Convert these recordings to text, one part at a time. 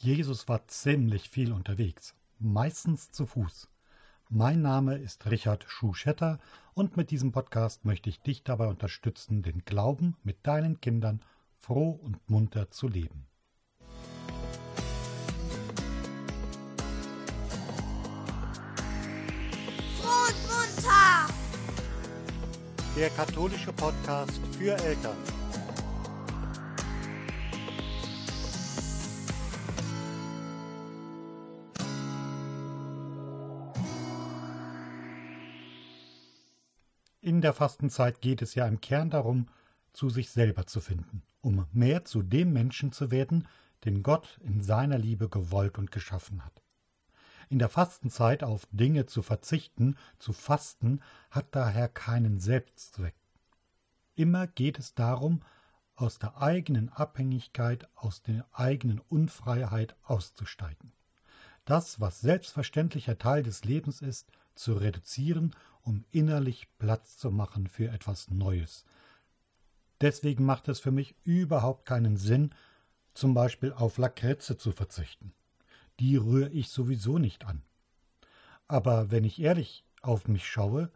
Jesus war ziemlich viel unterwegs, meistens zu Fuß. Mein Name ist Richard Schuschetter und mit diesem Podcast möchte ich dich dabei unterstützen, den Glauben mit deinen Kindern froh und munter zu leben. Froh und munter! Der katholische Podcast für Eltern. In der Fastenzeit geht es ja im Kern darum, zu sich selber zu finden, um mehr zu dem Menschen zu werden, den Gott in seiner Liebe gewollt und geschaffen hat. In der Fastenzeit auf Dinge zu verzichten, zu fasten, hat daher keinen Selbstzweck. Immer geht es darum, aus der eigenen Abhängigkeit, aus der eigenen Unfreiheit auszusteigen. Das, was selbstverständlicher Teil des Lebens ist, zu reduzieren, um innerlich Platz zu machen für etwas Neues. Deswegen macht es für mich überhaupt keinen Sinn, zum Beispiel auf Lakritze zu verzichten. Die rühre ich sowieso nicht an. Aber wenn ich ehrlich auf mich schaue,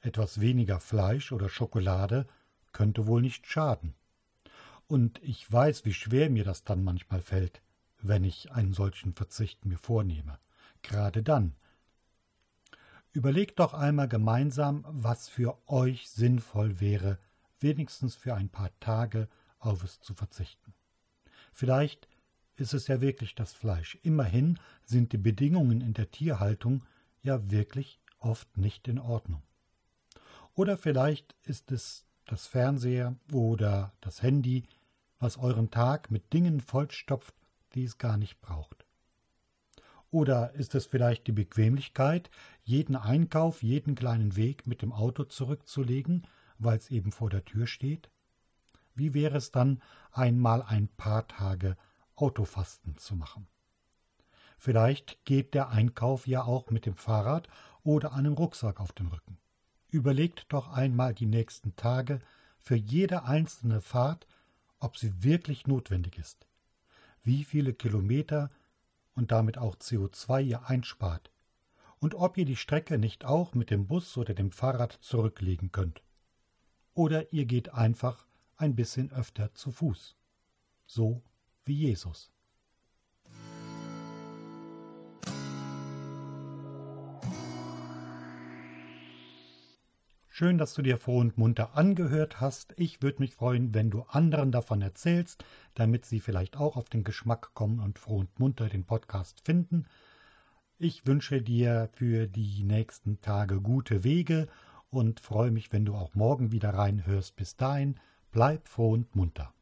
etwas weniger Fleisch oder Schokolade könnte wohl nicht schaden. Und ich weiß, wie schwer mir das dann manchmal fällt, wenn ich einen solchen Verzicht mir vornehme. Gerade dann, Überlegt doch einmal gemeinsam, was für euch sinnvoll wäre, wenigstens für ein paar Tage auf es zu verzichten. Vielleicht ist es ja wirklich das Fleisch. Immerhin sind die Bedingungen in der Tierhaltung ja wirklich oft nicht in Ordnung. Oder vielleicht ist es das Fernseher oder das Handy, was euren Tag mit Dingen vollstopft, die es gar nicht braucht. Oder ist es vielleicht die Bequemlichkeit, jeden Einkauf, jeden kleinen Weg mit dem Auto zurückzulegen, weil es eben vor der Tür steht? Wie wäre es dann, einmal ein paar Tage Autofasten zu machen? Vielleicht geht der Einkauf ja auch mit dem Fahrrad oder einem Rucksack auf dem Rücken. Überlegt doch einmal die nächsten Tage für jede einzelne Fahrt, ob sie wirklich notwendig ist. Wie viele Kilometer und damit auch CO2 ihr einspart und ob ihr die Strecke nicht auch mit dem Bus oder dem Fahrrad zurücklegen könnt. Oder ihr geht einfach ein bisschen öfter zu Fuß. So wie Jesus. Schön, dass du dir froh und munter angehört hast. Ich würde mich freuen, wenn du anderen davon erzählst, damit sie vielleicht auch auf den Geschmack kommen und froh und munter den Podcast finden. Ich wünsche dir für die nächsten Tage gute Wege und freue mich, wenn du auch morgen wieder reinhörst. Bis dahin, bleib froh und munter.